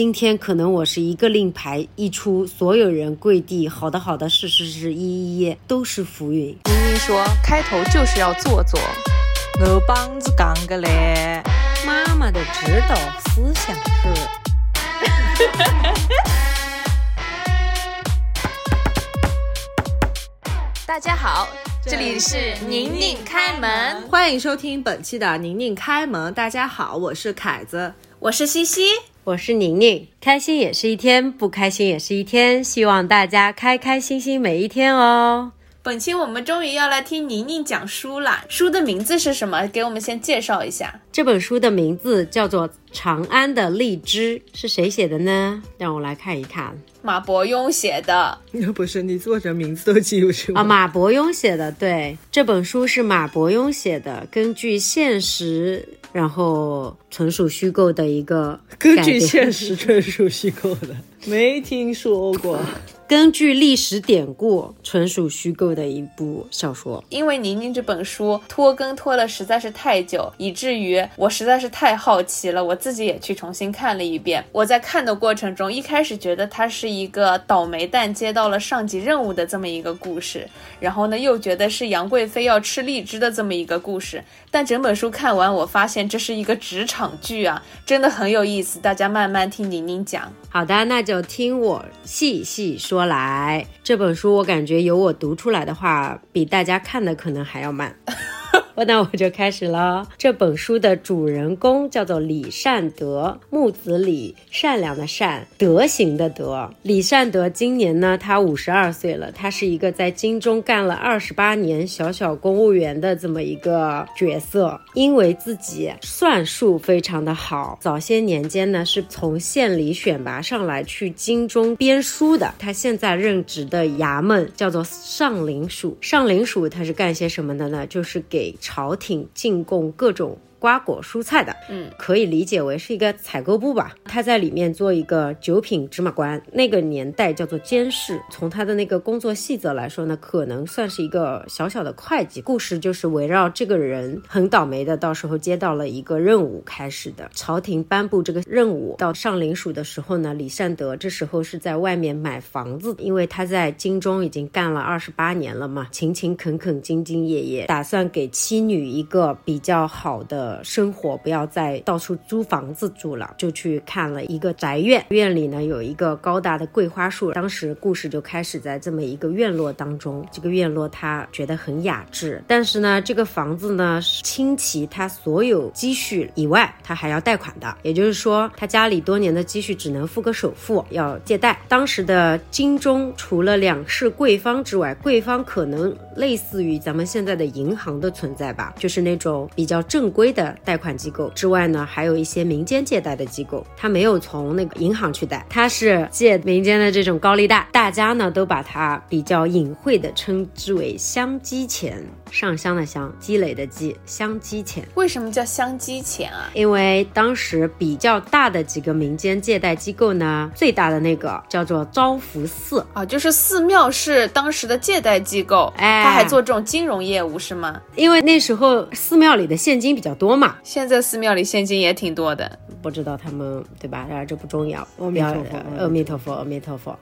今天可能我是一个令牌一出，所有人跪地，好的好的，是是是，一一一，都是浮云。明明说开头就是要做做，我帮子讲个嘞。妈妈的指导思想是。大家好，这里是宁宁开门，欢迎收听本期的宁宁开门。大家好，我是凯子，我是西西。我是宁宁，开心也是一天，不开心也是一天，希望大家开开心心每一天哦。本期我们终于要来听宁宁讲书啦，书的名字是什么？给我们先介绍一下。这本书的名字叫做《长安的荔枝》，是谁写的呢？让我来看一看。马伯庸写的。不是你作者名字都记不住啊？马伯庸写的，对，这本书是马伯庸写的，根据现实。然后纯属虚构的一个，根据现实纯属虚构的，没听说过。根据历史典故，纯属虚构的一部小说。因为宁宁这本书拖更拖了实在是太久，以至于我实在是太好奇了，我自己也去重新看了一遍。我在看的过程中，一开始觉得它是一个倒霉蛋接到了上级任务的这么一个故事，然后呢又觉得是杨贵妃要吃荔枝的这么一个故事。但整本书看完，我发现这是一个职场剧啊，真的很有意思。大家慢慢听宁宁讲。好的，那就听我细细说来。这本书我感觉有我读出来的话，比大家看的可能还要慢。那我就开始了。这本书的主人公叫做李善德，木子李，善良的善，德行的德。李善德今年呢，他五十二岁了。他是一个在京中干了二十八年小小公务员的这么一个角色。因为自己算术非常的好，早些年间呢是从县里选拔上来去京中编书的。他现在任职的衙门叫做上林署，上林署他是干些什么的呢？就是给。朝廷进贡各种。瓜果蔬菜的，嗯，可以理解为是一个采购部吧。他在里面做一个九品芝麻官，那个年代叫做监事。从他的那个工作细则来说呢，可能算是一个小小的会计。故事就是围绕这个人很倒霉的，到时候接到了一个任务开始的。朝廷颁布这个任务到上林署的时候呢，李善德这时候是在外面买房子，因为他在京中已经干了二十八年了嘛，勤勤恳恳、兢兢业业，打算给妻女一个比较好的。生活不要再到处租房子住了，就去看了一个宅院。院里呢有一个高大的桂花树。当时故事就开始在这么一个院落当中。这个院落他觉得很雅致，但是呢，这个房子呢是倾其他所有积蓄以外，他还要贷款的。也就是说，他家里多年的积蓄只能付个首付，要借贷。当时的京中除了两市贵方之外，贵方可能类似于咱们现在的银行的存在吧，就是那种比较正规的。的贷款机构之外呢，还有一些民间借贷的机构，他没有从那个银行去贷，他是借民间的这种高利贷，大家呢都把它比较隐晦的称之为香积钱，上香的香，积累的积，香积钱。为什么叫香积钱啊？因为当时比较大的几个民间借贷机构呢，最大的那个叫做招福寺啊，就是寺庙是当时的借贷机构，哎，他还做这种金融业务是吗？因为那时候寺庙里的现金比较多。嘛？现在寺庙里现金也挺多的，不知道他们对吧？然而这不重要。阿弥陀佛，阿弥陀佛，阿弥陀佛。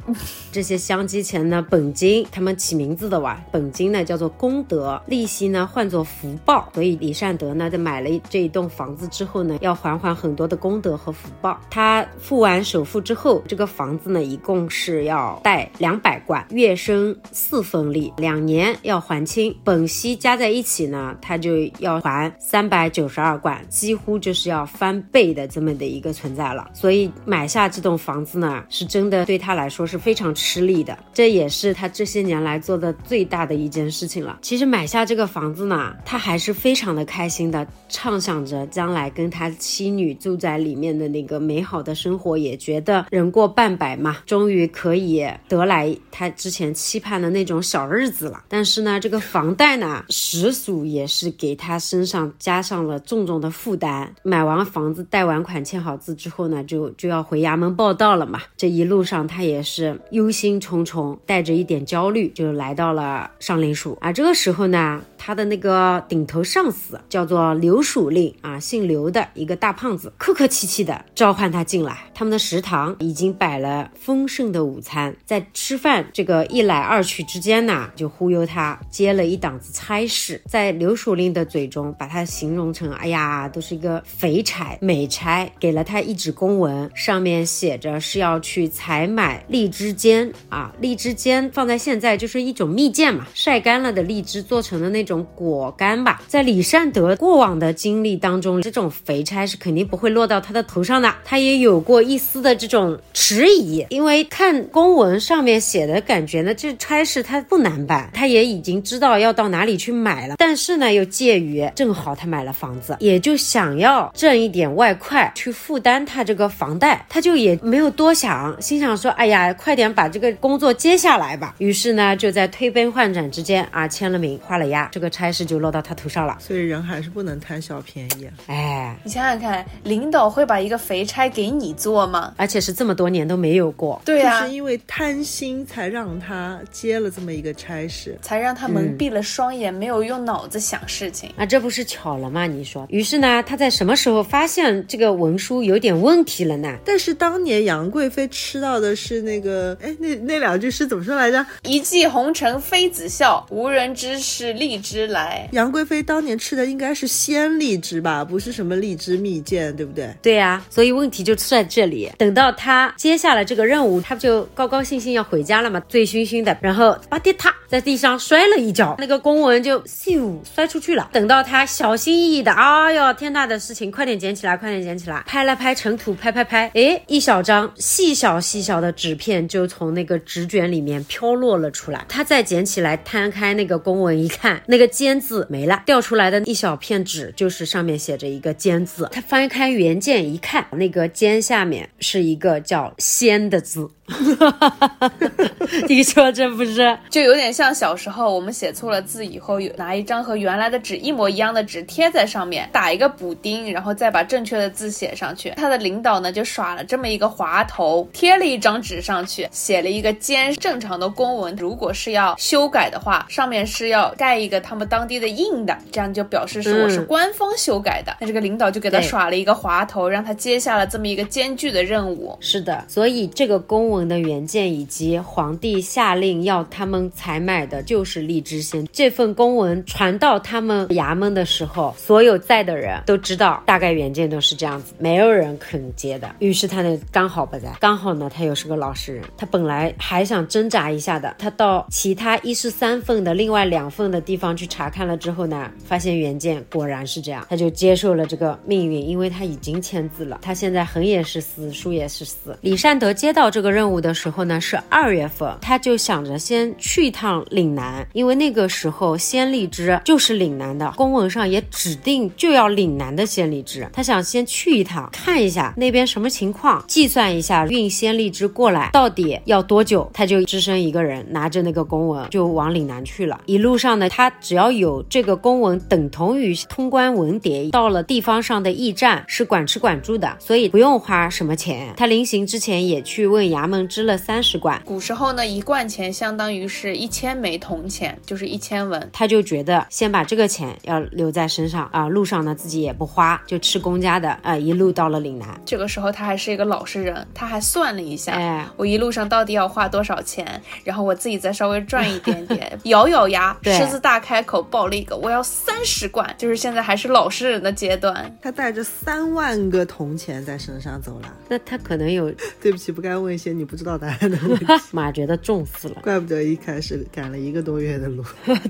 这些香积钱呢，本金他们起名字的哇，本金呢叫做功德，利利息呢换作福报。所以李善德呢，在买了这一栋房子之后呢，要还还很多的功德和福报。他付完首付之后，这个房子呢一共是要贷两百贯，月生四分利，两年要还清，本息加在一起呢，他就要还三百九。十二贯几乎就是要翻倍的这么的一个存在了，所以买下这栋房子呢，是真的对他来说是非常吃力的。这也是他这些年来做的最大的一件事情了。其实买下这个房子呢，他还是非常的开心的，畅想着将来跟他妻女住在里面的那个美好的生活，也觉得人过半百嘛，终于可以得来他之前期盼的那种小日子了。但是呢，这个房贷呢，实属也是给他身上加上了。重重的负担，买完房子、贷完款、签好字之后呢，就就要回衙门报到了嘛。这一路上他也是忧心忡忡，带着一点焦虑，就来到了上林署。而，这个时候呢，Instagram. 他的那个顶头上司叫做刘蜀令啊，姓刘的一个大胖子，客客气气的召唤他进来。他们的食堂已经摆了丰盛的午餐，在吃饭这个一来二去之间呢，就忽悠他接了一档子差事。在刘蜀令的嘴中，把他形容成，哎呀，都是一个肥差、美差，给了他一纸公文，上面写着是要去采买荔枝尖啊，荔枝尖放在现在就是一种蜜饯嘛，晒干了的荔枝做成的那种果干吧。在李善德过往的经历当中，这种肥差是肯定不会落到他的头上的，他也有过一丝的这种迟疑，因为看公文上面写的感觉呢，这差事他不难办，他也已经知道要到哪里去买了，但是呢，又介于正好他买了房子，也就想要挣一点外快去负担他这个房贷，他就也没有多想，心想说，哎呀，快点把这个工作接下来吧。于是呢，就在推杯换盏之间啊，签了名，画了押，这个差事就落到他头上了。所以人还是不能贪小便宜啊。哎，你想想看，领导会把一个肥差给你做吗？而且是这么多年都没有过。对啊就是，因为贪心才让他接了这么一个差事。才让他蒙蔽了双眼，没有用脑子想事情。啊，这不是巧了吗？你说。于是呢，他在什么时候发现这个文书有点问题了呢？但是当年杨贵妃吃到的是那个，哎，那那两句诗怎么说来着？一骑红尘妃子笑，无人知是荔枝来。杨贵妃当年吃的应该是鲜荔枝吧，不是什么荔枝蜜饯，对不对？对呀、所以问题就出在这里。等到他接下了这个任务，他不就高高兴兴要回家了吗？醉醺醺的，然后吧嗒嗒在地上摔了一跤，那个公文就咻摔出去了。等到他小心翼翼的，哎呦天大的事情，快点捡起来，快点捡起来，拍了拍尘土，拍拍拍，哎，一小张细小细小的纸片就从那个纸卷里面飘落了出来。他再捡起来，摊开那个公文一看，那一个“尖”字没了，掉出来的一小片纸就是上面写着一个“尖”字。他翻开原件一看，那个“尖”下面是一个叫“仙”的字。你说这不是？就有点像小时候我们写错了字以后，拿一张和原来的纸一模一样的纸贴在上面，打一个补丁，然后再把正确的字写上去。他的领导呢就耍了这么一个滑头，贴了一张纸上去，写了一个尖。正常的公文如果是要修改的话，上面是要盖一个他们当地的印的，这样就表示是我是嗯官方修改的。那这个领导就给他耍了一个滑头，让他接下了这么一个艰巨的任务。是的，所以这个公文的原件以及皇帝下令要他们采买的就是荔枝仙。这份公文传到他们衙门的时候，所有在的人都知道，大概原件都是这样子，没有人肯接的。于是他呢刚好不在，刚好呢他又是个老实人，他本来还想挣扎一下的，他到其他一十三份的另外两份的地方去查看了之后呢，发现原件果然是这样，他就接受了这个命运，因为他已经签字了，他现在横也是死，竖也是死。李善德接到这个任务的时候呢，是二月份，他就想着先去一趟岭南，因为那个时候鲜荔枝就是岭南的，公文上也指定就要岭南的鲜荔枝，他想先去一趟，看一下那边什么情况，计算一下运鲜荔枝过来到底要多久，他就只身一个人拿着那个公文就往岭南去了。一路上呢，他只要有这个公文等同于通关文牒，到了地方上的驿站是管吃管住的，所以不用花什么钱。他临行之前也去问衙门支了三十贯。古时候呢，一贯钱相当于是一千枚铜钱，就是一千文。他就觉得先把这个钱要留在身上啊，路上呢自己也不花，就吃公家的啊，一路到了岭南。这个时候他还是一个老实人，他还算了一下，哎我一路上到底要花多少钱，然后我自己再稍微赚一点点，咬咬牙，狮子大开口报了一个我要三十贯，就是现在还是老实人的阶段。他带着三万个铜钱在身上走了。那他可能有 对不起，不该问一些你不知道答案的问题。马觉得重死了。怪不得一开始赶了一个多月的路。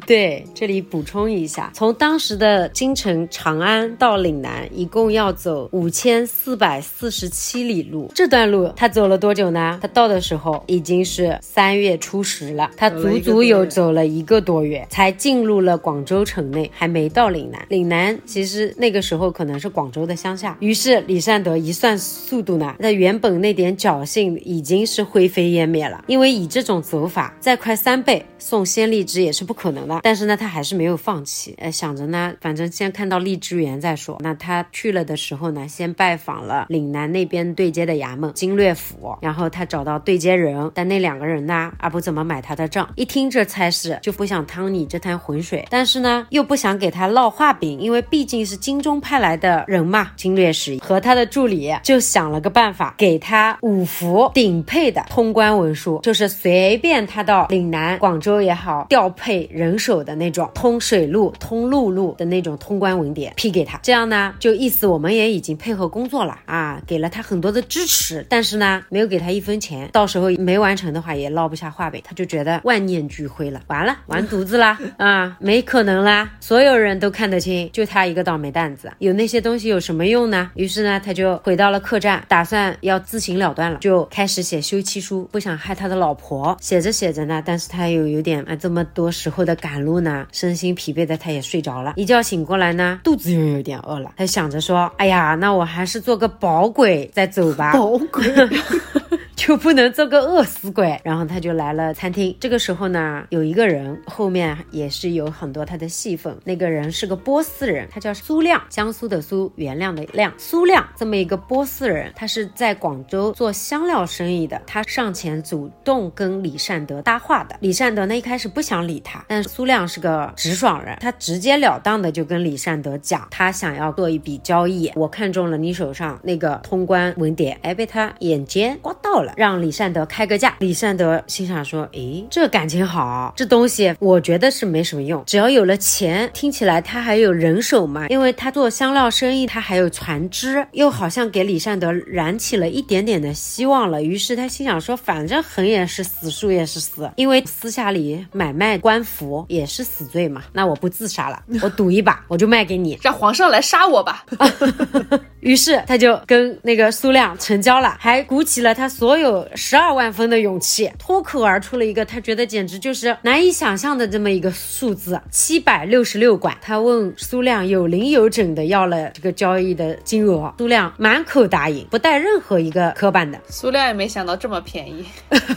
对，这里补充一下，从当时的京城长安到岭南，一共要走五千四百四十七里路。这段路他走了多久呢？他到的时候已经是三月初十了，他足足有走了一个多月，才进入了广州城内，还没到岭南。岭南其实那个时候可能是广州的乡下。于是李善德一算速度呢，那原本那点侥幸已经是灰飞烟灭了，因为以这种走法，再快三倍送鲜荔枝也是不可能的。但是呢，他还是没有放弃，呃，想着呢，反正先看到荔枝园再说。那他去了的时候呢，先拜访了岭南那边对接的衙门经略府，然后他找到对接人，但那两个人呢，啊不怎么买他的账。一听这差事，就不想趟你这滩浑浑水，但是呢又不想给他烙画饼，因为毕竟是京中派来的人嘛。经略使和他的助理就想了个办法，给他五幅顶配的通关文书，就是随便他到岭南、广州也好，调配人手的那种通水路、通陆路的那种通关文牒批给他。这样呢，就意思我们也已经配合工作了啊，给了他很多的支持，但是呢，没有给他一分钱，到时候没完成的话也烙不下画饼，他就觉得万念俱灰了，完了，完犊子啦啊，没可能啦，所有人都看得清，就他一个倒霉蛋子，有那些东西有什么用呢？于是呢，他就回到了客栈，打算要自行了断了，就开始写休妻书，不想害他的老婆。写着写着呢，但是他又有点啊，这么多时候的赶路呢，身心疲惫的他也睡着了。一觉醒过来呢，肚子又有点饿了，他想着说，哎呀，那我还是做个饱鬼再走吧。饱鬼。就不能做个饿死鬼，然后他就来了餐厅。这个时候呢，有一个人后面也是有很多他的戏份。那个人是个波斯人，他叫苏亮，江苏的苏，原谅的亮。苏亮这么一个波斯人，他是在广州做香料生意的。他上前主动跟李善德搭话的。李善德呢一开始不想理他，但苏亮是个直爽人，他直截了当的就跟李善德讲，他想要做一笔交易，我看中了你手上那个通关文牒，哎，被他眼尖刮到了。让李善德开个价，李善德心想说：“诶，这感情好，这东西我觉得是没什么用，只要有了钱，听起来他还有人手嘛，因为他做香料生意，他还有船只，又好像给李善德燃起了一点点的希望了。于是他心想说：反正横也是死，竖也是死，因为私下里买卖官服也是死罪嘛，那我不自杀了，我赌一把，我就卖给你，让皇上来杀我吧。于是他就跟那个苏亮成交了，还鼓起了他所有十二万分的勇气，脱口而出了一个他觉得简直就是难以想象的这么一个数字：七百六十六管。他问苏亮有零有整的要了这个交易的金额，苏亮满口答应，不带任何一个磕绊的。苏亮也没想到这么便宜，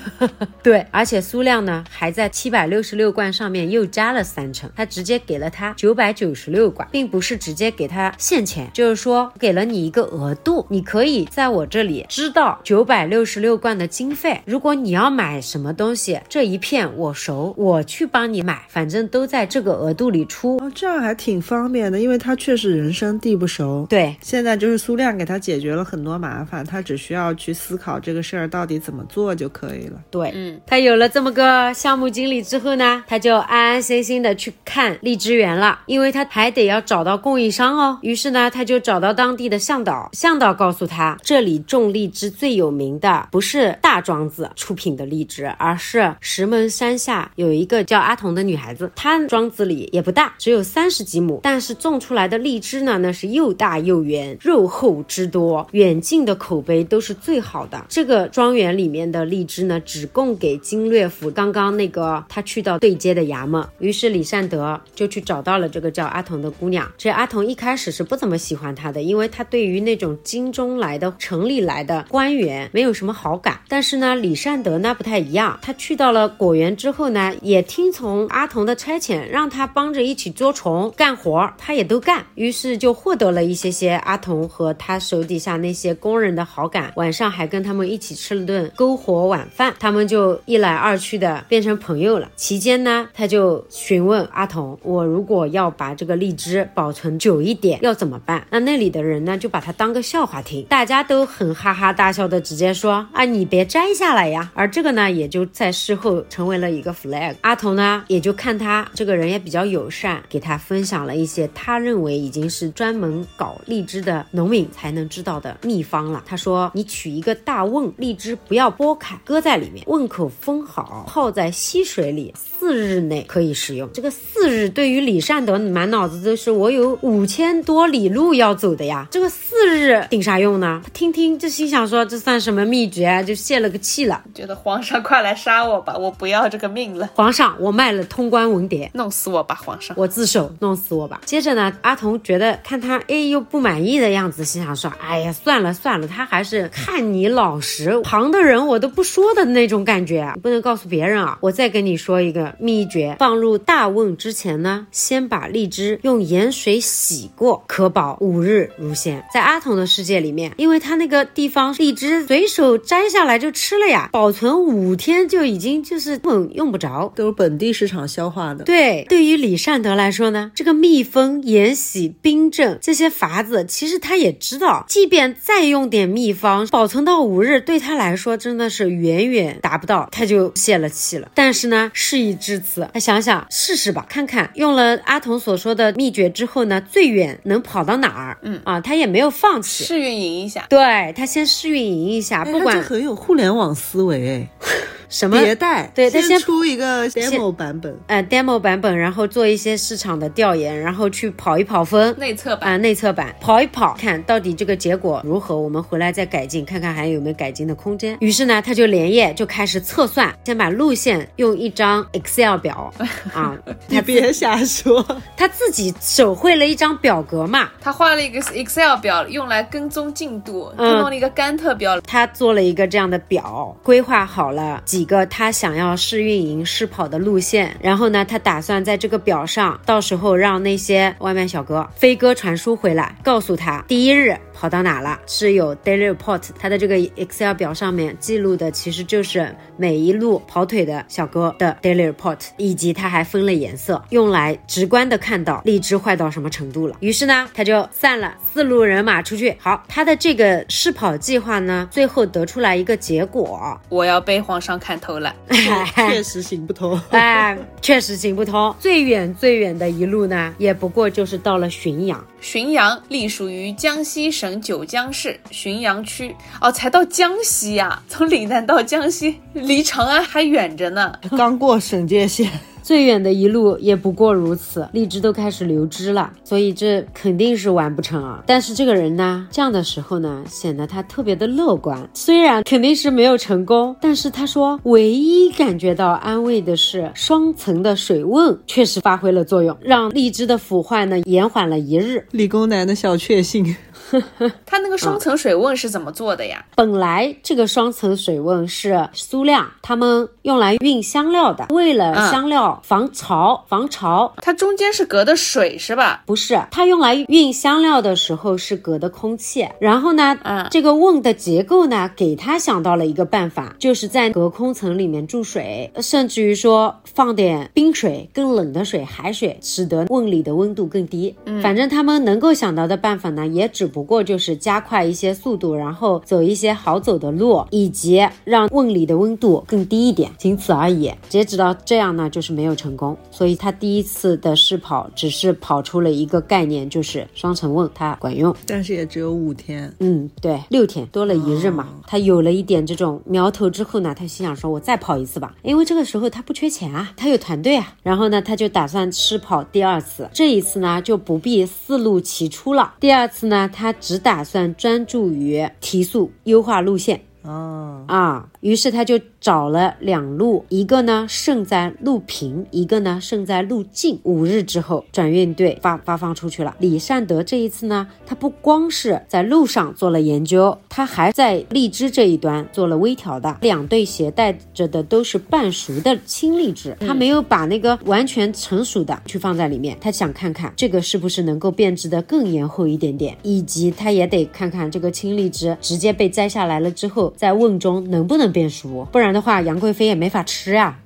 对，而且苏亮呢还在七百六十六罐上面又加了三成，他直接给了他九百九十六罐，并不是直接给他现钱，就是说给了。你一个额度，你可以在我这里知道九百六十六罐的经费。如果你要买什么东西，这一片我熟，我去帮你买，反正都在这个额度里出。哦，这样还挺方便的，因为他确实人生地不熟。对，现在就是苏亮给他解决了很多麻烦，他只需要去思考这个事儿到底怎么做就可以了。对，嗯，他有了这么个项目经理之后呢，他就安安心心的去看荔枝园了，因为他还得要找到供应商哦。于是呢，他就找到当地的。向导，向导告诉他，这里种荔枝最有名的不是大庄子出品的荔枝，而是石门山下有一个叫阿童的女孩子，她庄子里也不大，只有三十几亩，但是种出来的荔枝呢，那是又大又圆，肉厚汁多，远近的口碑都是最好的。这个庄园里面的荔枝呢，只供给经略府刚刚那个他去到对接的衙门。于是李善德就去找到了这个叫阿童的姑娘。这阿童一开始是不怎么喜欢她的，因为她。对于那种京中来的、城里来的官员，没有什么好感。但是呢，李善德呢不太一样。他去到了果园之后呢，也听从阿童的差遣，让他帮着一起捉虫、干活，他也都干。于是就获得了一些些阿童和他手底下那些工人的好感。晚上还跟他们一起吃了顿篝火晚饭，他们就一来二去的变成朋友了。期间呢，他就询问阿童：“我如果要把这个荔枝保存久一点，要怎么办？”那那里的人呢？就把它当个笑话听，大家都很哈哈大笑的，直接说啊，你别摘下来呀。而这个呢，也就在事后成为了一个 flag。阿童呢，也就看他这个人也比较友善，给他分享了一些他认为已经是专门搞荔枝的农民才能知道的秘方了。他说，你取一个大瓮，荔枝不要剥开，搁在里面，瓮口封好，泡在溪水里，四日内可以使用。这个四日对于李善德满脑子都是我有五千多里路要走的呀，这个。四日顶啥用呢？他听听就心想说，这算什么秘诀啊？就泄了个气了，觉得皇上快来杀我吧，我不要这个命了。皇上，我卖了通关文牒，弄死我吧，皇上，我自首，弄死我吧。接着呢，阿童觉得看他哎又不满意的样子，心想说，哎呀，算了算了，他还是看你老实，旁的人我都不说的那种感觉，不能告诉别人啊。我再跟你说一个秘诀，放入大瓮之前呢，先把荔枝用盐水洗过，可保五日如鲜。在阿童的世界里面，因为他那个地方荔枝随手摘下来就吃了呀，保存五天就已经就是根本用不着。都是本地市场消化的。对，对于李善德来说呢，这个密封、盐洗、冰镇这些法子，其实他也知道，即便再用点秘方，保存到五日，对他来说真的是远远达不到，他就泄了气了。但是呢，事已至此，他想想试试吧，看看。用了阿童所说的秘诀之后呢，最远能跑到哪儿？嗯。啊，他也没有放弃。试运营一下，对他先试运营一下，哎不管很有互联网思维 什么哎，迭代，对他先出一个 demo 版本，呃 demo 版本，然后做一些市场的调研，然后去跑一跑分。内测版。啊，内测版跑一跑，看到底这个结果如何，我们回来再改进，看看还有没有改进的空间。于是呢，他就连夜就开始测算，先把路线用一张 Excel 表 啊，你别瞎说。他自己手绘了一张表格嘛，他画了一个 Excel 表，用来跟踪进度。他嗯弄了一个甘特表，他做了一个这样的表，规划好了几个他想要试运营、试跑的路线，然后呢，他打算在这个表上，到时候让那些外卖小哥飞鸽传书回来，告诉他第一日跑到哪了，是有 daily report，他的这个 Excel 表上面记录的其实就是每一路跑腿的小哥的 daily report，以及他还分了颜色，用来直观的看到荔枝坏到什么程度了。于是呢，他就散了四路人马出去。好，他的这个试跑计划呢，最后得出来一个结果，我要被皇上看透了。确实行不通。哎，确实行不通。最远最远的一路呢，也不过就是到了浔阳。浔阳隶属于江西省九江市浔阳区。哦，才到江西呀、从岭南到江西，离长安还远着呢。刚过省界线，最远的一路也不过如此，荔枝都开始流汁了，所以这肯定是完不成啊。但是这个人呢，这样的时候呢，显得他特别的乐观。虽然肯定是没有成功，但是他说，唯一感觉到安慰的是，双层的水瓮确实发挥了作用，让荔枝的腐坏呢延缓了一日。理工男的小确幸。他那个双层水瓮是怎么做的呀？本来这个双层水瓮是苏亮他们用来运香料的，为了嗯香料防潮，防潮它中间是隔的水是吧？不是，它用来运香料的时候是隔的空气。然后呢，嗯这个瓮的结构呢，给他想到了一个办法，就是在隔空层里面注水，甚至于说放点冰水、更冷的水、海水，使得瓮里的温度更低。嗯，反正他们能够想到的办法呢，也只不不过就是加快一些速度，然后走一些好走的路，以及让瓮里的温度更低一点，仅此而已。截止到这样呢，就是没有成功。所以他第一次的试跑只是跑出了一个概念，就是双层瓮它管用。但是也只有五天。嗯，对，六天多了一日嘛，他有了一点这种苗头之后呢，他心想说，我再跑一次吧，因为这个时候他不缺钱啊，他有团队啊。然后呢，他就打算试跑第二次，这一次呢就不必四路齐出了。第二次呢，他只打算专注于提速优化路线。哦，啊，于是他就找了两路，一个呢胜在路平，一个呢胜在路近。五日之后，转运队发发放出去了。李善德这一次呢，他不光是在路上做了研究，他还在荔枝这一端做了微调的。两对鞋带着的都是半熟的青荔枝，他没有把那个完全成熟的去放在里面，他想看看这个是不是能够变质的更延后一点点，以及他也得看看这个青荔枝直接被摘下来了之后，在瓮中能不能变熟，不然的话杨贵妃也没法吃啊。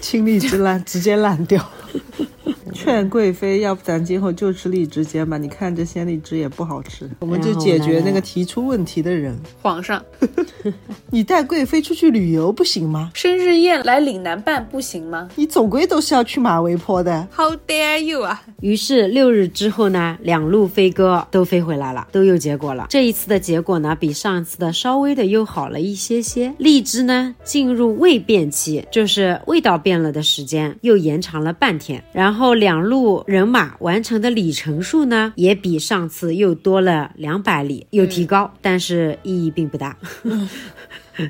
青荔枝烂，直接烂掉。劝贵妃，要不咱今后就吃荔枝煎吧？你看这鲜荔枝也不好吃，我们就解决那个提出问题的人。皇上，你带贵妃出去旅游不行吗？生日宴来岭南办不行吗你总归都是要去马嵬坡的。？How dare you 啊！于是六日之后呢，两路飞鸽都飞回来了，都有结果了。这一次的结果呢，比上一次的稍微的又好了一些些。荔枝呢进入味变期，就是味道变了的时间又延长了半天。然后两路人马完成的里程数呢，也比上次又多了两百里，有提高，但是意义并不大。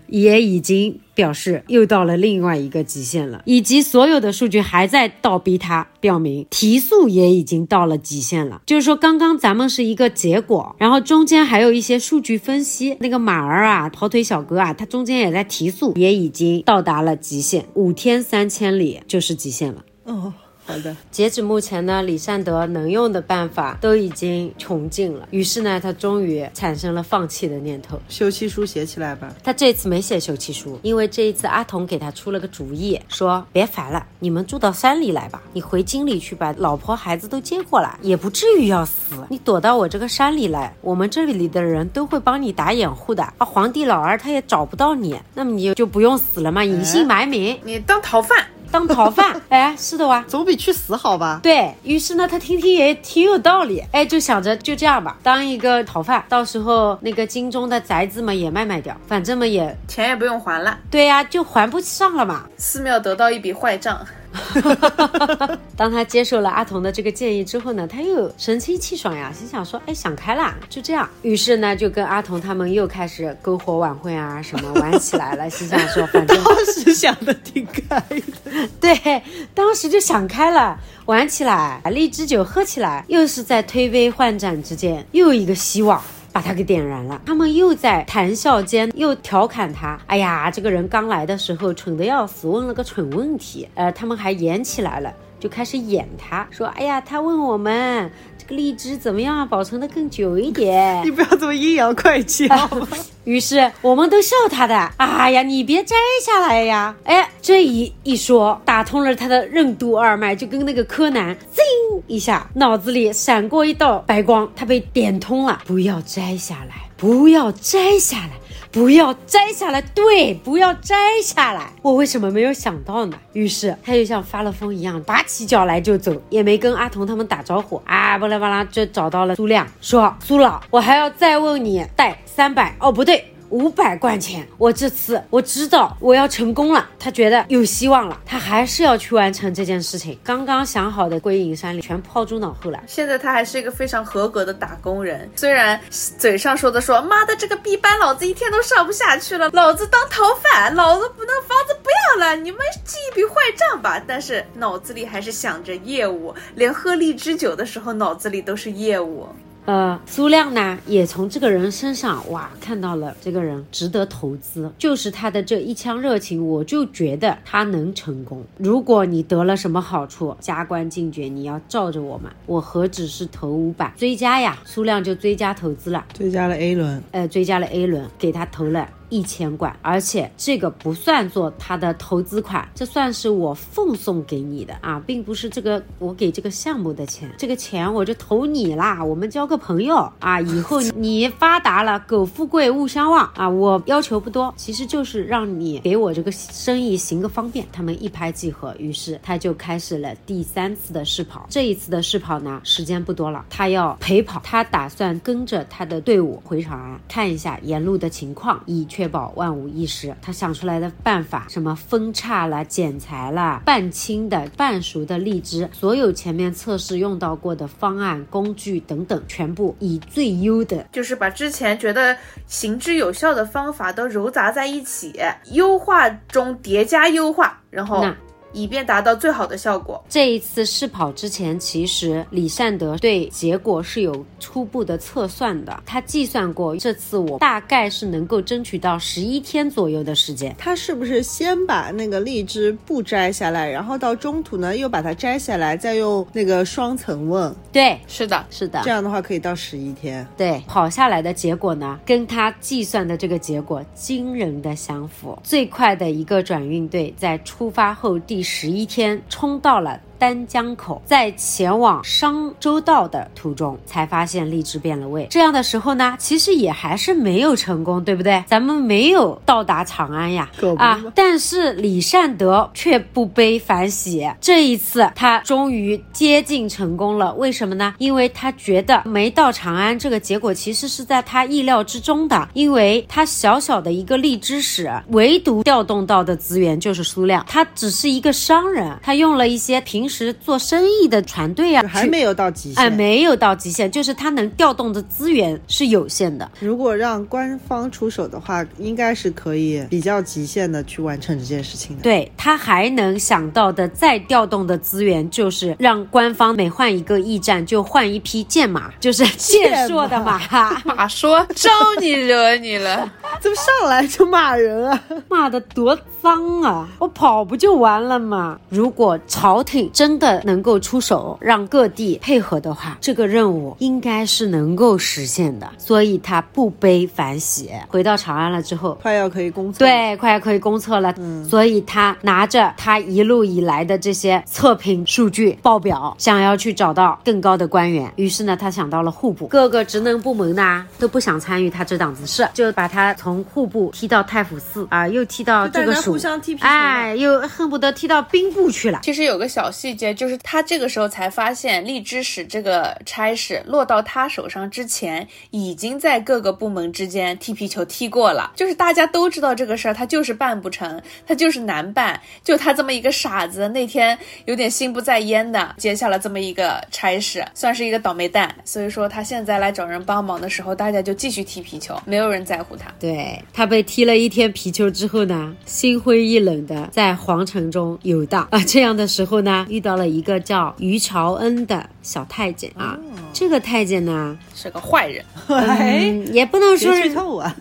也已经表示又到了另外一个极限了，以及所有的数据还在倒逼它，表明提速也已经到了极限了。就是说，刚刚咱们是一个结果，然后中间还有一些数据分析，那个马儿啊、跑腿小哥啊，他中间也在提速，也已经到达了极限，五天三千里就是极限了。哦，好的，截止目前呢，李善德能用的办法都已经穷尽了，于是呢，他终于产生了放弃的念头。休妻书写起来吧。他这次没写休妻书，因为这一次阿童给他出了个主意，说别烦了，你们住到山里来吧，你回京里去把老婆孩子都接过来，也不至于要死。你躲到我这个山里来，我们这里的人都会帮你打掩护的。啊，皇帝老儿他也找不到你，那么你就不用死了嘛，隐姓埋名你当逃犯，当逃犯。哎，是的哇。总比去死好吧？对于是呢，他听听也挺有道理，哎，就想着就这样吧，当一个逃犯，到时候那个京中的宅子嘛也卖卖掉，反正嘛也钱也不用还了，对呀、就还不上了嘛。寺庙得到一笔坏账。当他接受了阿童的这个建议之后呢，他又神清气爽呀，心想说，哎，想开了，就这样。于是呢，就跟阿童他们又开始篝火晚会啊，什么玩起来了。心想说，反正当时想的挺开的，对，当时就想开了，玩起来，荔枝酒喝起来，又是在推杯换盏之间，又一个希望。把他给点燃了，他们又在谈笑间又调侃他。哎呀，这个人刚来的时候蠢得要死，问了个蠢问题。呃，他们还演起来了，就开始演他，说：“哎呀，他问我们个荔枝怎么样保存的更久一点。”你不要这么阴阳怪气好吗？于是我们都笑他的。哎呀，你别摘下来呀！哎，这一一说，打通了他的任督二脉，就跟那个柯南，噌一下，脑子里闪过一道白光，他被点通了。不要摘下来，不要摘下来。不要摘下来，对，不要摘下来。我为什么没有想到呢？于是他就像发了疯一样，拔起脚来就走，也没跟阿童他们打招呼啊，巴拉巴拉就找到了苏亮，说苏老，我还要再问你贷三百，哦，不对。五百贯钱，我这次我知道我要成功了，他觉得有希望了，他还是要去完成这件事情。刚刚想好的归隐山里全抛诸脑后了。现在他还是一个非常合格的打工人，虽然嘴上说的说妈的这个 B 班老子一天都上不下去了，老子当逃犯，老子不能房子不要了，你们记一笔坏账吧。但是脑子里还是想着业务，连喝荔枝酒的时候脑子里都是业务。呃，苏亮呢，也从这个人身上哇看到了这个人值得投资，就是他的这一腔热情，我就觉得他能成功。如果你得了什么好处，加官进爵，你要罩着我们，我何止是投五百追加呀？苏亮就追加投资了，追加了 A 轮，呃，追加了 A 轮，给他投了。一千贯，而且这个不算作他的投资款，这算是我奉送给你的啊，并不是这个我给这个项目的钱，这个钱我就投你啦，我们交个朋友啊，以后你发达了，苟富贵勿相忘啊，我要求不多，其实就是让你给我这个生意行个方便。他们一拍即合，于是他就开始了第三次的试跑。这一次的试跑呢，时间不多了，他要陪跑，他打算跟着他的队伍回长安，看一下沿路的情况，以。确保万无一失，他想出来的办法，什么分叉啦、剪裁啦、半青的、半熟的荔枝，所有前面测试用到过的方案、工具等等，全部以最优的，就是把之前觉得行之有效的方法都揉杂在一起，优化中叠加优化，然后。以便达到最好的效果。这一次试跑之前，其实李善德对结果是有初步的测算的。他计算过，这次我大概是能够争取到十一天左右的时间。他是不是先把那个荔枝不摘下来，然后到中途呢又把它摘下来，再用那个双层瓮？对，是的，是的。这样的话可以到十一天。对，跑下来的结果呢，跟他计算的这个结果惊人的相符。最快的一个转运队在出发后第。第十一天，冲到了。丹江口，在前往商州道的途中，才发现荔枝变了味。这样的时候呢，其实也还是没有成功，对不对？咱们没有到达长安呀，啊！但是李善德却不悲反喜，这一次他终于接近成功了。为什么呢？因为他觉得没到长安这个结果其实是在他意料之中的，因为他小小的一个荔枝使，唯独调动到的资源就是苏量，他只是一个商人，他用了一些平。时做生意的船队啊，还没有到极限，哎，没有到极限，就是他能调动的资源是有限的。如果让官方出手的话，应该是可以比较极限的去完成这件事情的。对他还能想到的再调动的资源，就是让官方每换一个驿站就换一匹剑马，就是健硕的马。马说招你惹你了。怎么上来就骂人啊？骂的多脏啊！我跑不就完了吗？如果朝廷真的能够出手，让各地配合的话，这个任务应该是能够实现的。所以他不悲反喜，回到长安了之后，快要可以公测，对，快要可以公测了。嗯，所以他拿着他一路以来的这些测评数据报表，想要去找到更高的官员。于是呢，他想到了户部，各个职能部门呢都不想参与他这档子事，就把他从户部踢到太府寺啊，又踢到这个署，互相踢皮球哎，又恨不得踢到兵部去了。其实有个小细节，就是他这个时候才发现，荔枝使这个差事落到他手上之前，已经在各个部门之间踢皮球踢过了。就是大家都知道这个事儿，他就是办不成，他就是难办。就他这么一个傻子，那天有点心不在焉的接下了这么一个差事，算是一个倒霉蛋。所以说他现在来找人帮忙的时候，大家就继续踢皮球，没有人在乎他。对他被踢了一天皮球之后呢，心灰意冷的在皇城中游荡啊。这样的时候呢，遇到了一个叫于朝恩的小太监啊。这个太监呢是个坏人，嗯，也不能说剧透啊！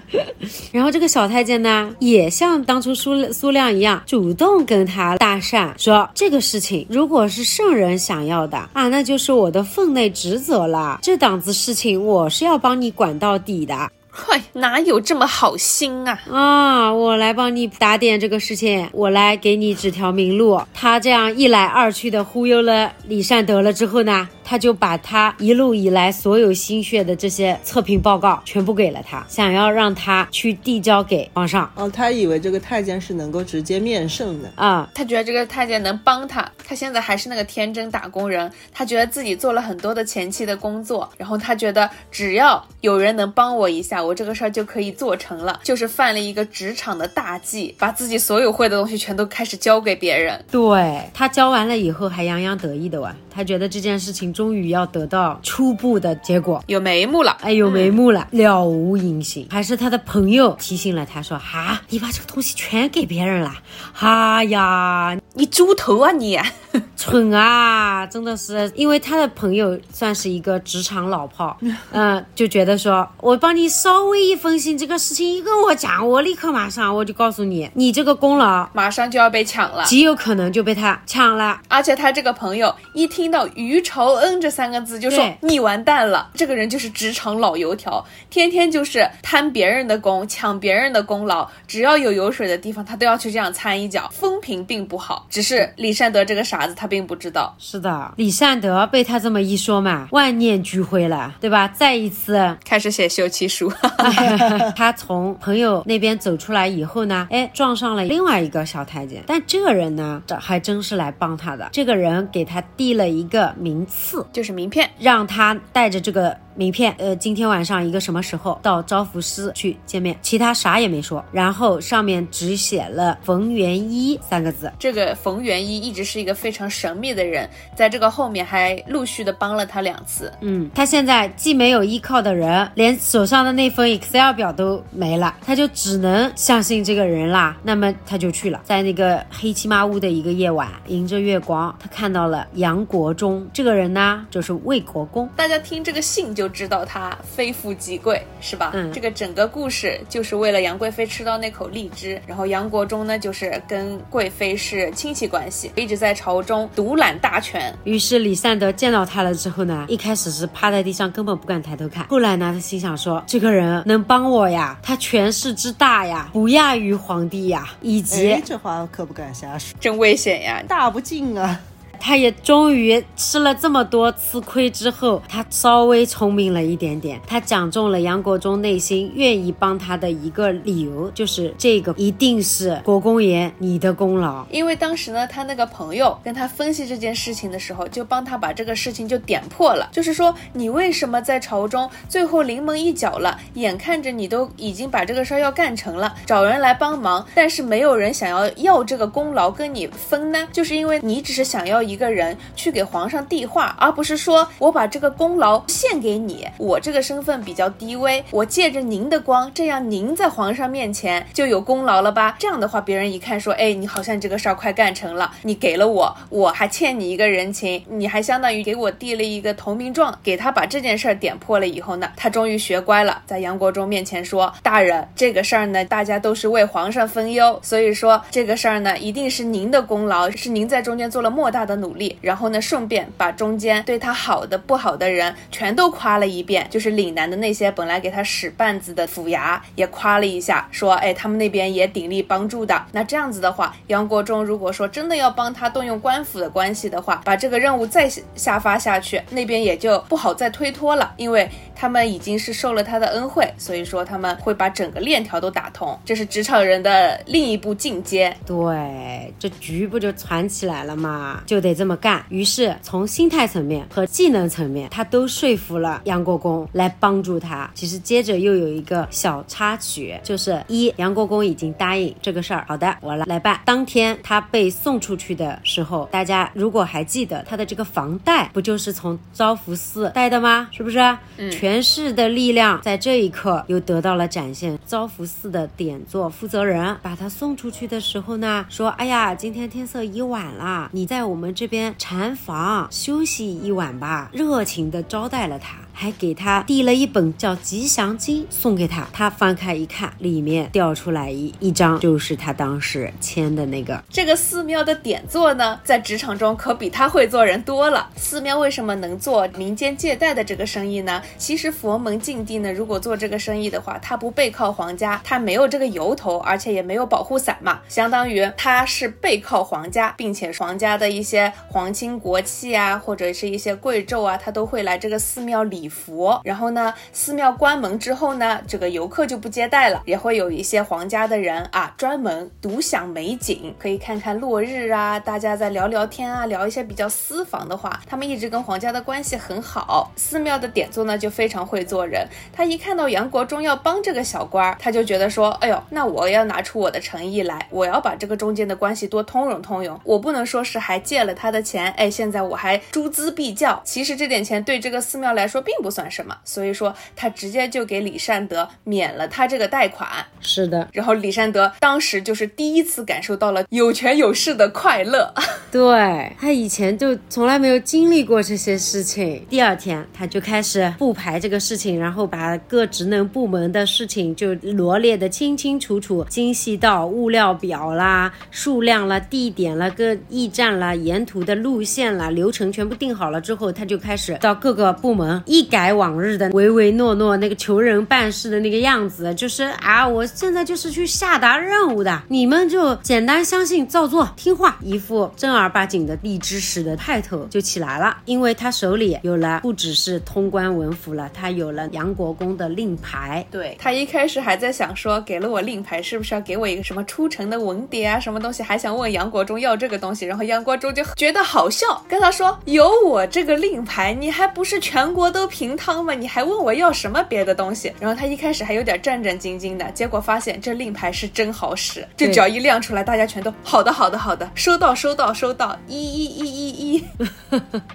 然后这个小太监呢，也像当初苏苏亮一样，主动跟他搭讪，说这个事情如果是圣人想要的啊，那就是我的分内职责了。这档子事情我是要帮你管到底的嗨，哪有这么好心啊？啊，我来帮你打点这个事情，我来给你指条明路。他这样一来二去的忽悠了李善德了之后呢？他就把他一路以来所有心血的这些测评报告全部给了他，想要让他去递交给皇上。哦，他以为这个太监是能够直接面圣的啊，他觉得这个太监能帮他。他现在还是那个天真打工人，他觉得自己做了很多的前期的工作，然后他觉得只要有人能帮我一下，我这个事儿就可以做成了。就是犯了一个职场的大忌，把自己所有会的东西全都开始交给别人。对他交完了以后还洋洋得意的哇，他觉得这件事情。终于要得到初步的结果，有眉目了，哎，有眉目了，了无音信。还是他的朋友提醒了他，说：“哈，你把这个东西全给别人了，哈呀，你猪头啊你，蠢啊，真的是。”因为他的朋友算是一个职场老炮，嗯，就觉得说我帮你稍微一分心，这个事情一跟我讲，我立刻马上我就告诉你，你这个功劳马上就要被抢了，极有可能就被他抢了。而且他这个朋友一听到于朝恩。这三个字就说你完蛋了，这个人就是职场老油条，天天就是贪别人的功，抢别人的功劳，只要有油水的地方，他都要去这样掺一脚。风评并不好，只是李善德这个傻子，他并不知道。是的，李善德被他这么一说嘛，万念俱灰了，对吧？再一次开始写休妻书。他从朋友那边走出来以后呢，哎，撞上了另外一个小太监，但这个人呢，这还真是来帮他的。这个人给他递了一个名次。就是名片，让他带着这个。名片，呃，今天晚上一个什么时候到招福司去见面？其他啥也没说，然后上面只写了冯元一三个字。这个冯元一一直是一个非常神秘的人，在这个后面还陆续的帮了他两次。嗯，他现在既没有依靠的人，连手上的那份 Excel 表都没了，他就只能相信这个人啦。那么他就去了，在那个黑漆麻乌的一个夜晚，迎着月光，他看到了杨国忠这个人呢，就是魏国公。大家听这个信就。知道他非富即贵是吧？嗯，这个整个故事就是为了杨贵妃吃到那口荔枝，然后杨国忠呢就是跟贵妃是亲戚关系，一直在朝中独揽大权。于是李善德见到他了之后呢，一开始是趴在地上，根本不敢抬头看。后来呢，他心想说，这个人能帮我呀，他权势之大呀，不亚于皇帝呀，以及这话可不敢瞎说，真危险呀，大不敬啊。他也终于吃了这么多次亏之后，他稍微聪明了一点点。他讲中了杨国忠内心愿意帮他的一个理由，就是这个一定是国公爷你的功劳。因为当时呢，他那个朋友跟他分析这件事情的时候，就帮他把这个事情就点破了。就是说，你为什么在朝中最后临门一脚了，眼看着你都已经把这个事儿要干成了，找人来帮忙，但是没有人想要要这个功劳跟你分呢？就是因为你只是想要。一个人去给皇上递话，而不是说我把这个功劳献给你，我这个身份比较低微，我借着您的光，这样您在皇上面前就有功劳了吧？这样的话，别人一看说，哎，你好像这个事儿快干成了，你给了我，我还欠你一个人情，你还相当于给我递了一个投名状，给他把这件事儿点破了以后呢，他终于学乖了，在杨国忠面前说，大人，这个事儿呢，大家都是为皇上分忧，所以说这个事儿呢，一定是您的功劳，是您在中间做了莫大的努力。然后呢，顺便把中间对他好的、不好的人全都夸了一遍，就是岭南的那些本来给他使绊子的府衙也夸了一下，说，哎，他们那边也鼎力帮助的。那这样子的话，杨国忠如果说真的要帮他动用官府的关系的话，把这个任务再下发下去，那边也就不好再推脱了，因为他们已经是受了他的恩惠，所以说他们会把整个链条都打通。这是职场人的另一步进阶。对，这局不就攒起来了吗？就得这么干。于是从心态层面和技能层面，他都说服了杨国公来帮助他。其实接着又有一个小插曲，就是一杨国公已经答应这个事儿，好的，我来来办。当天他被送出去的时候，大家如果还记得他的这个房贷，不就是从招福寺贷的吗？是不是？嗯，权势的力量在这一刻又得到了展现。招福寺的点座负责人把他送出去的时候呢，说：“哎呀，今天天色已晚了，你在我们这边禅房休息一晚吧。”热情的招待了他。还给他递了一本叫《吉祥经》送给他，他翻开一看，里面掉出来一一张，就是他当时签的那个。这个寺庙的点座呢，在职场中可比他会做人多了。寺庙为什么能做民间借贷的这个生意呢？其实佛门禁地呢，如果做这个生意的话，他不背靠皇家，他没有这个由头，而且也没有保护伞嘛，相当于他是背靠皇家，并且皇家的一些皇亲国戚啊，或者是一些贵胄啊，他都会来这个寺庙礼。佛，然后呢，寺庙关门之后呢，这个游客就不接待了，也会有一些皇家的人啊，专门独享美景，可以看看落日啊，大家在聊聊天啊，聊一些比较私房的话。他们一直跟皇家的关系很好。寺庙的点座呢，就非常会做人。他一看到杨国忠要帮这个小官儿，他就觉得说，哎呦，那我要拿出我的诚意来，我要把这个中间的关系多通融通融。我不能说是还借了他的钱，哎，现在我还诸资必较。其实这点钱对这个寺庙来说并。不算什么，所以说他直接就给李善德免了他这个贷款。是的，然后李善德当时就是第一次感受到了有权有势的快乐。对他以前就从来没有经历过这些事情。第二天他就开始复排这个事情，然后把各职能部门的事情就罗列的清清楚楚、精细到物料表啦、数量啦、地点啦、各驿站啦、沿途的路线啦、流程全部定好了之后，他就开始到各个部门一。一改往日的唯唯诺诺那个求人办事的那个样子，就是啊，我现在就是去下达任务的，你们就简单相信照做听话，一副正儿八经的荔枝使的派头就起来了。因为他手里有了不只是通关文符了，他有了杨国公的令牌。对他一开始还在想说，给了我令牌是不是要给我一个什么出城的文牒啊，什么东西，还想问杨国忠要这个东西，然后杨国忠就觉得好笑，跟他说有我这个令牌，你还不是全国都。平汤嘛，你还问我要什么别的东西？然后他一开始还有点战战兢兢的，结果发现这令牌是真好使，这只要一亮出来，大家全都好的好的好的，收到收到收到，一一一一一。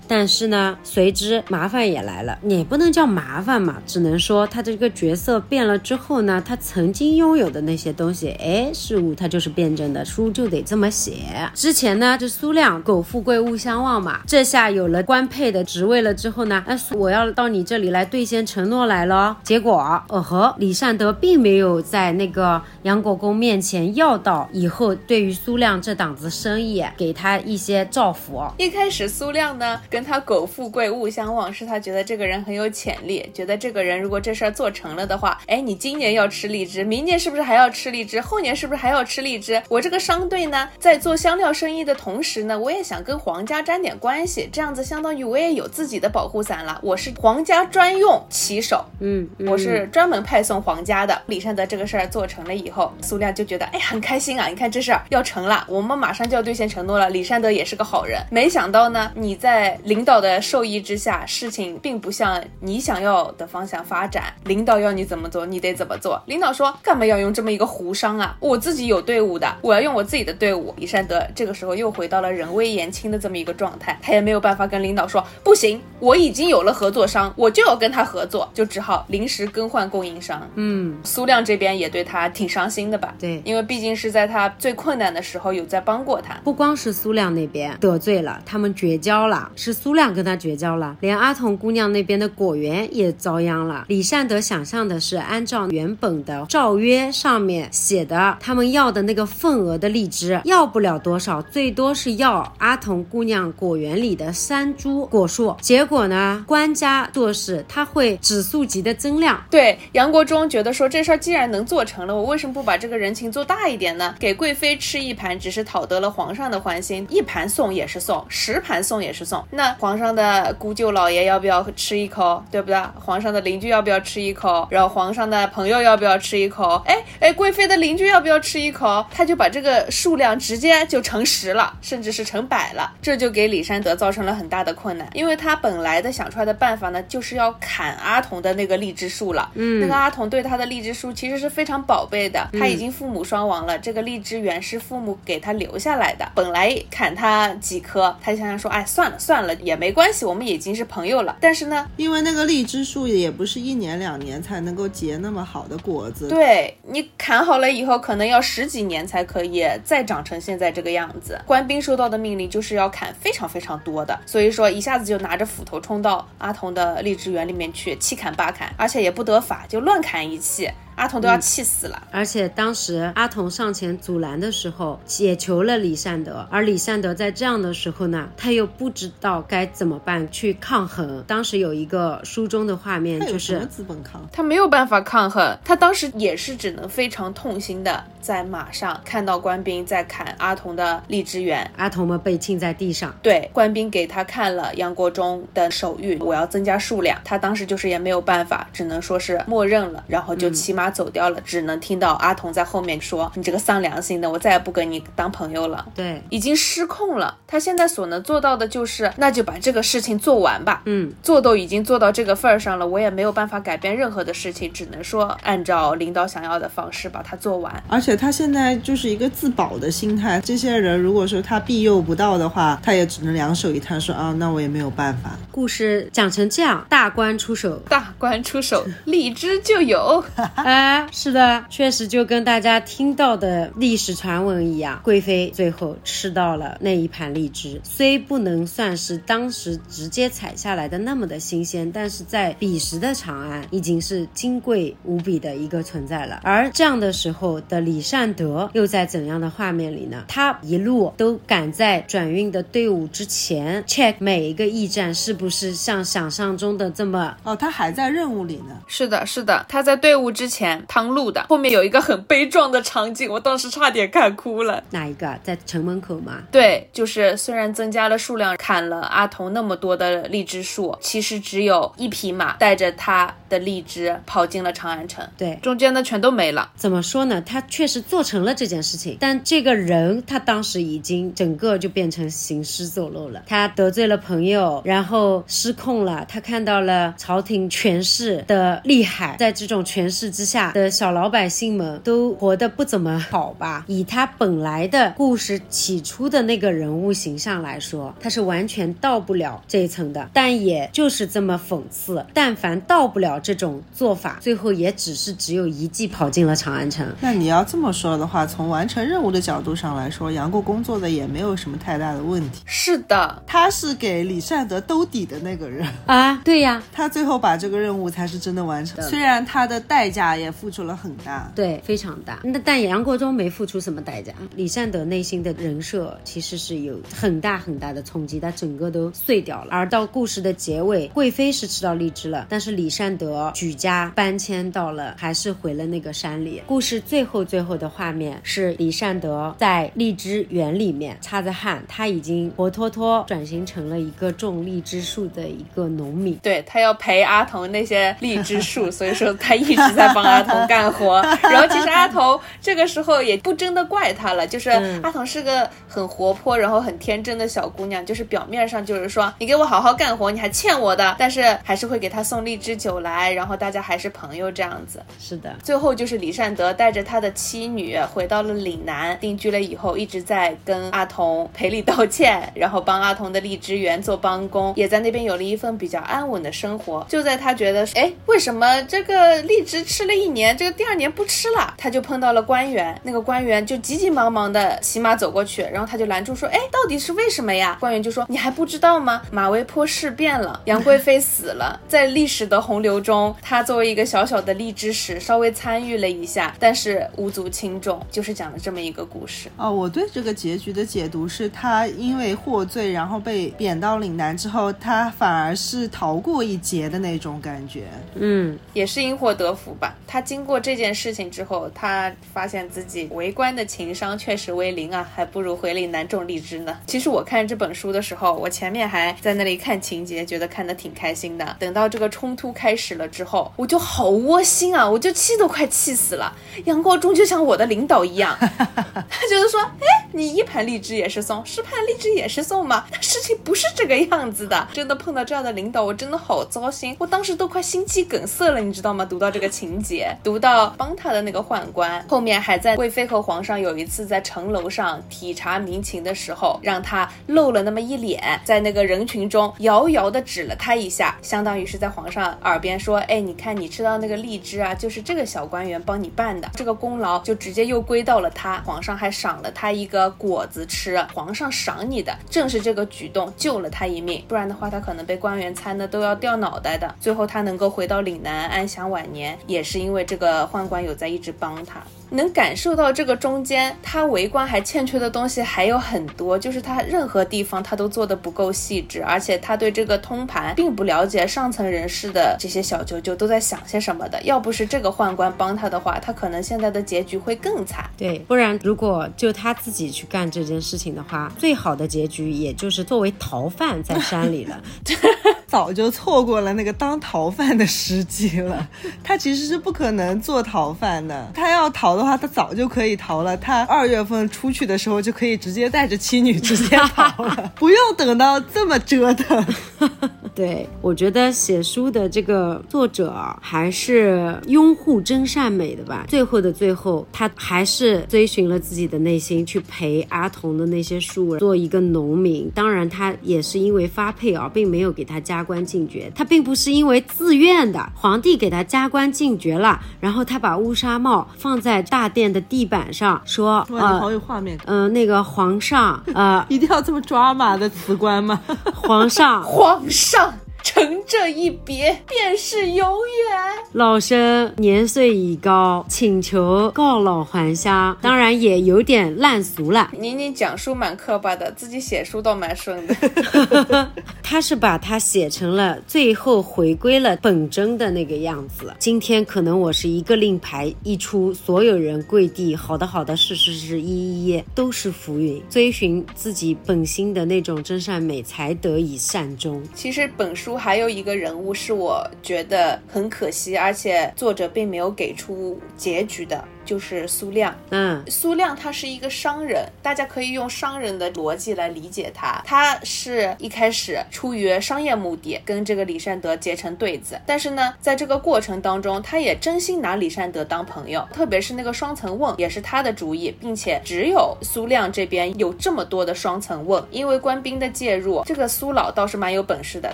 但是呢，随之麻烦也来了，也不能叫麻烦嘛，只能说他这个角色变了之后呢，他曾经拥有的那些东西，哎，事物它就是辩证的，书就得这么写。之前呢，这苏亮苟富贵勿相忘嘛，这下有了官配的职位了之后呢，哎，我要到。到你这里来兑现承诺来了，结果哦呵，李善德并没有在那个杨国公面前要到以后对于苏亮这档子生意给他一些照拂。一开始苏亮呢跟他苟富贵勿相忘，是他觉得这个人很有潜力，觉得这个人如果这事儿做成了的话，哎，你今年要吃荔枝，明年是不是还要吃荔枝，后年是不是还要吃荔枝？我这个商队呢，在做香料生意的同时呢，我也想跟皇家沾点关系，这样子相当于我也有自己的保护伞了，我是皇。家专用骑手，嗯，我是专门派送皇家的。李善德这个事儿做成了以后，苏亮就觉得哎很开心啊！你看这事儿要成了，我们马上就要兑现承诺了。李善善德也是个好人。没想到呢，你在领导的授意之下，事情并不像你想要的方向发展。领导要你怎么做，你得怎么做。领导说干嘛要用这么一个胡商啊？我自己有队伍的，我要用我自己的队伍。李善德这个时候又回到了人微言轻的这么一个状态，他也没有办法跟领导说不行，我已经有了合作商，我就要跟他合作，就只好临时更换供应商。嗯，苏亮这边也对他挺伤心的吧？对因为毕竟是在他最困难的时候有在帮过他。不光是苏亮那边得罪了，他们绝交了，是苏亮跟他绝交了，连阿童姑娘那边的果园也遭殃了。李善德想象的是按照原本的诏约上面写的，他们要的那个份额的荔枝要不了多少，最多是要阿童姑娘果园里的三株果树。结果呢，官家做事他会指数级的增量，对，杨国忠觉得说这事儿既然能做成了，我为什么不把这个人情做大一点呢？给贵妃吃一盘，只是讨得了皇上的欢心，一盘送也是送，十盘送也是送。那皇上的姑舅老爷要不要吃一口，对不对？皇上的邻居要不要吃一口？然后皇上的朋友要不要吃一口？哎哎，贵妃的邻居要不要吃一口？他就把这个数量直接就乘十了，甚至是成百了，这就给李善德造成了很大的困难，因为他本来的想出来的办法呢，就是要砍阿童的那个荔枝树了。嗯，那个阿童对他的荔枝树其实是非常宝贝的，他已经父母双亡了，这个荔枝园是父母给他留下来的。本来砍他几棵，他就想想说，哎，算了算了，也没关系，我们已经是朋友了。但是呢，因为那个荔枝树也不是一年两年才能够结那么好的果子，对你砍好了以后，可能要十几年才可以再长成现在这个样子。官兵收到的命令就是要砍非常非常多的，所以说一下子就拿着斧头冲到阿童的呃荔枝园里面去，七砍八砍，而且也不得法，就乱砍一气。阿童都要气死了。而且当时阿童上前阻拦的时候，也求了李善德，而李善德在这样的时候呢，他又不知道该怎么办去抗衡。当时有一个书中的画面，就是他有什么资本抗？他没有办法抗衡，他当时也是只能非常痛心的在马上看到官兵在砍阿童的荔枝园。阿童们被浸在地上。对，官兵给他看了杨国忠的手谕，我要增加数量。他当时就是也没有办法，只能说是默认了，然后就骑马走掉了。只能听到阿童在后面说：“你这个丧良心的，我再也不跟你当朋友了。”对，已经失控了。他现在所能做到的就是，那就把这个事情做完吧。嗯，做都已经做到这个份儿上了，我也没有办法改变任何的事情，只能说按照领导想要的方式把它做完。而且他现在就是一个自保的心态。这些人如果说他庇佑不到的话，他也只能两手一摊，说啊，那我也没有办法。故事讲成这样，大官出手，大官出手，荔枝就有。哎，是的，确实就跟大家听到的历史传闻一样，贵妃最后吃到了那一盘荔枝，虽不能算是当时直接采下来的那么的新鲜，但是在彼时的长安已经是金贵无比的一个存在了。而这样的时候的李善德又在怎样的画面里呢？他一路都赶在转运的队伍之前 check 每一个驿站是不是像想象中的这么哦，他还在任务里呢。是的，是的，他在队伍之前趟路的，后面有一个很悲壮的场景，我当时差点看哭了。哪一个啊在城门口吗？对，就是虽然增加了数量，砍了阿童那么多的荔枝树，其实只有一匹马带着他的荔枝跑进了长安城，对，中间的全都没了。怎么说呢？他确实做成了这件事情，但这个人他当时已经整个就变成行尸走肉了。他得罪了朋友，然后失控了。他看到了朝廷权势的厉害，在这种权势之下的小老百姓们都活得不怎么好吧？以他本来的故事起初的那个人物形象来说，他是完全到不了这一层的。但也就是这么讽刺，但凡到不了这种做法，最后也只是只有一骑跑进了长安城。那你要这么说的话，从完成任务的角度上来说，杨过工作的也没有什么太大的问题。是的，他是给李善德兜底的那个人，啊，对呀，他最后把这个任务才是真的完成。虽然他的代价也付出了很大，对，非常大。那但杨国忠没付出什么代价，李善德内心的人设其实是有很大很大的冲击，他整个都碎掉了。而到故事的结尾，贵妃是吃到荔枝了，但是李善德德举家搬迁到了，还是回了那个山里。故事最后最后的画面是李善德在荔枝园里面擦着汗，他已经活脱脱转型成了一个种荔枝树的一个农民。对他要陪阿童那些荔枝树，所以说他一直在帮阿童干活。然后其实阿童这个时候也不真的怪他了，就是阿童是个很活泼，然后很天真的小姑娘，就是表面上就是说你给我好好干活，你还欠我的，但是还是会给他送荔枝酒来，然后大家还是朋友这样子。是的，最后就是李善德带着他的妻女回到了岭南定居了以后，一直在跟阿童赔礼道歉，然后帮阿童的荔枝园做帮工，也在那边有了一份比较安稳的生活。就在他觉得，哎，为什么这个荔枝吃了一年，这个第二年不吃了？他就碰到了官员，那个官员就急急忙忙的骑马走过去，然后他就拦住说，哎，到底是为什么呀？官员就说，你还不知道吗？马嵬坡事变了，杨贵妃死了，在历史的洪流中，他作为一个小小的荔枝使，稍微参与了一下，但是无足轻重，就是讲了这么一个故事。哦，我对这个结局的解读是，他因为获罪，然后被贬到岭南之后，他反而是逃过一劫的那种感觉。嗯，也是因祸得福吧。他经过这件事情之后，他发现自己为官的情商确实为零啊，还不如回岭南种荔枝呢。其实我看这本书的时候，我前面还在那里看情节，觉得看得挺开心的。等到这个冲突开始了之后，我就好窝心啊，我就气都快气死了。杨国忠就像我的领导一样，他觉得说，哎，你一盘荔枝也是送，十盘荔枝也是送吗？那事情不是这个样子的。真的碰到这样的领导，我真的好糟心，我当时都快心肌梗塞了，你知道吗？读到这个情节，读到帮他的那个宦官，后面还在贵妃和皇上有一次在城楼上体察民情的时候，让他露了那么一脸，在那个人群中遥遥的指了他一下，相当于是在皇上耳边说，哎，你看你吃到那个荔枝啊，就是这个小官员帮你办的，这个功劳就直接又归到了他，皇上还赏了他一个果子吃，皇上赏你的正是这个举动救了他一命，不然的话他可能被官员参的都要掉脑袋的。最后他能够回到岭南安享晚年，也是因为这个宦官有在一直帮他。能感受到这个中间他为官还欠缺的东西还有很多，就是他任何地方他都做的不够细致，而且他对这个通盘并不了解上层人士的这些小九九都在想些什么的。要不是这个宦官帮他的话，他可能现在的结局会更惨。对，不然如果就他自己去干这件事情的话，最好的结局也就是作为逃犯在山里了。早就错过了那个当逃犯的时机了。他其实是不可能做逃犯的。他要逃的话，他早就可以逃了。他二月份出去的时候就可以直接带着妻女直接逃了，不用等到这么折腾。对，我觉得写书的这个作者啊还是拥护真善美的吧。最后的最后，他还是追寻了自己的内心，去陪阿童的那些树，做一个农民。当然，他也是因为发配啊，并没有给他加官进爵。他并不是因为自愿的，皇帝给他加官进爵了，然后他把乌纱帽放在大殿的地板上，说：“哇，你好有画面感。嗯、那个皇上，呃，一定要这么抓马的辞官吗？皇上，皇上。乘这一别，便是永远。老身年岁已高，请求告老还乡。当然也有点烂俗了。宁宁讲书蛮磕巴的，自己写书倒蛮顺的。他是把它写成了最后回归了本真的那个样子。今天可能我是一个令牌一出，所有人跪地，好的好的，是是是，一一一都是浮云。追寻自己本心的那种真善美，才得以善终。其实本书还有一个人物是我觉得很可惜，而且作者并没有给出结局的。就是苏亮，嗯，苏亮他是一个商人，大家可以用商人的逻辑来理解他。他是一开始出于商业目的跟这个李善德结成对子，但是呢，在这个过程当中，他也真心拿李善德当朋友，特别是那个双层瓮也是他的主意，并且只有苏亮这边有这么多的双层瓮，因为官兵的介入，这个苏老倒是蛮有本事的，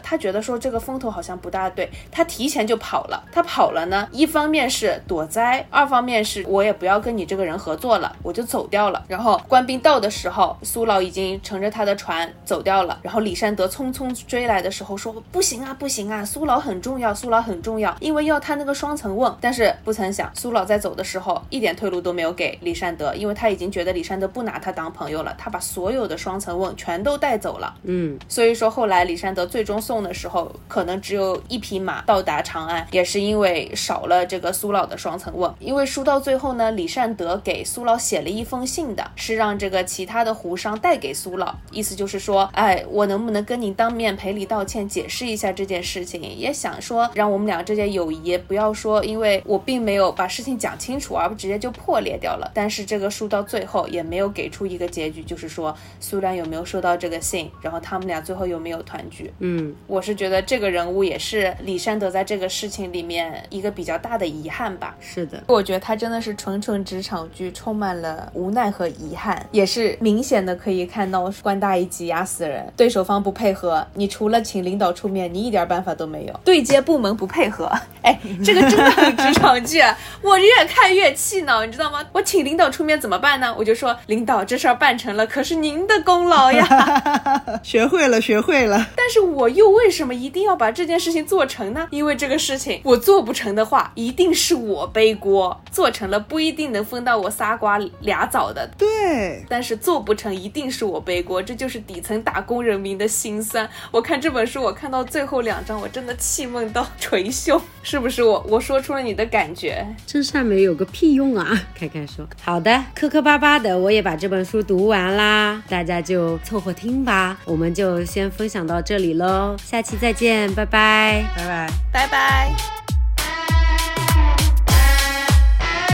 他觉得说这个风头好像不大对，他提前就跑了。他跑了呢，一方面是躲灾，二方面是我。我也不要跟你这个人合作了，我就走掉了。然后官兵到的时候，苏老已经乘着他的船走掉了。然后李善德匆匆追来的时候说：“不行啊，不行啊，苏老很重要，苏老很重要，因为要他那个双层瓮。”但是不曾想，苏老在走的时候一点退路都没有给李善德，因为他已经觉得李善德不拿他当朋友了，他把所有的双层瓮全都带走了。嗯，所以说后来李善德最终送的时候，可能只有一匹马到达长安，也是因为少了这个苏老的双层瓮。因为输到最后呢，李善德给苏老写了一封信的，是让这个其他的胡商带给苏老，意思就是说，哎，我能不能跟你当面赔礼道歉，解释一下这件事情，也想说让我们俩这件友谊不要说，因为我并没有把事情讲清楚，而不直接就破裂掉了。但是这个书到最后也没有给出一个结局，就是说苏良有没有收到这个信，然后他们俩最后有没有团聚。嗯，我是觉得这个人物也是李善德在这个事情里面一个比较大的遗憾吧。是的，我觉得他真的是纯纯职场剧，充满了无奈和遗憾，也是明显的可以看到官大一级压死人，对手方不配合，你除了请领导出面，你一点办法都没有。对接部门不配合，哎，这个真的很职场剧，我越看越气恼，你知道吗？我请领导出面怎么办呢？我就说领导这事儿办成了，可是您的功劳呀。学会了，学会了。但是我又为什么一定要把这件事情做成呢？因为这个事情我做不成的话，一定是我背锅；做成了不一定能分到我仨瓜俩枣的。对，但是做不成一定是我背锅，这就是底层打工人民的心酸。我看这本书，我看到最后两章，我真的气闷到捶胸。是不是我我说出了你的感觉？真善美有个屁用啊！凯凯说，好的，磕磕巴巴的，我也把这本书读完啦，大家就凑合听吧。我们就先分享到这里喽，下期再见，拜拜，拜拜。拜拜。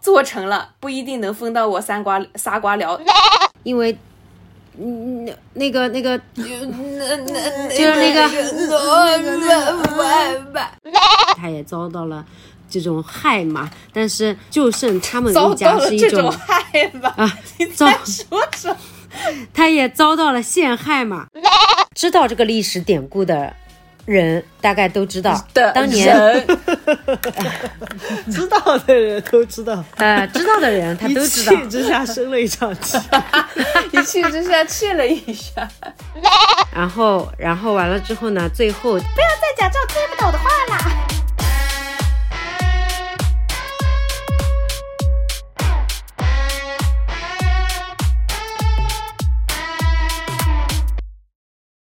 做成了不一定能分到我三瓜仨瓜聊，因为。嗯，那那个那个，就是那个，他也遭到了这种害嘛，但是就剩他们一家是一种害嘛啊，你在说什么？他也遭到了陷害嘛。知道这个历史典故的人，大概都知道，当年 知道的人都知道，呃，知道的人他都知道，一气之下生了一场气，一气之下气了一下，然后，然后完了之后呢，最后不要再讲这种听不懂的话啦。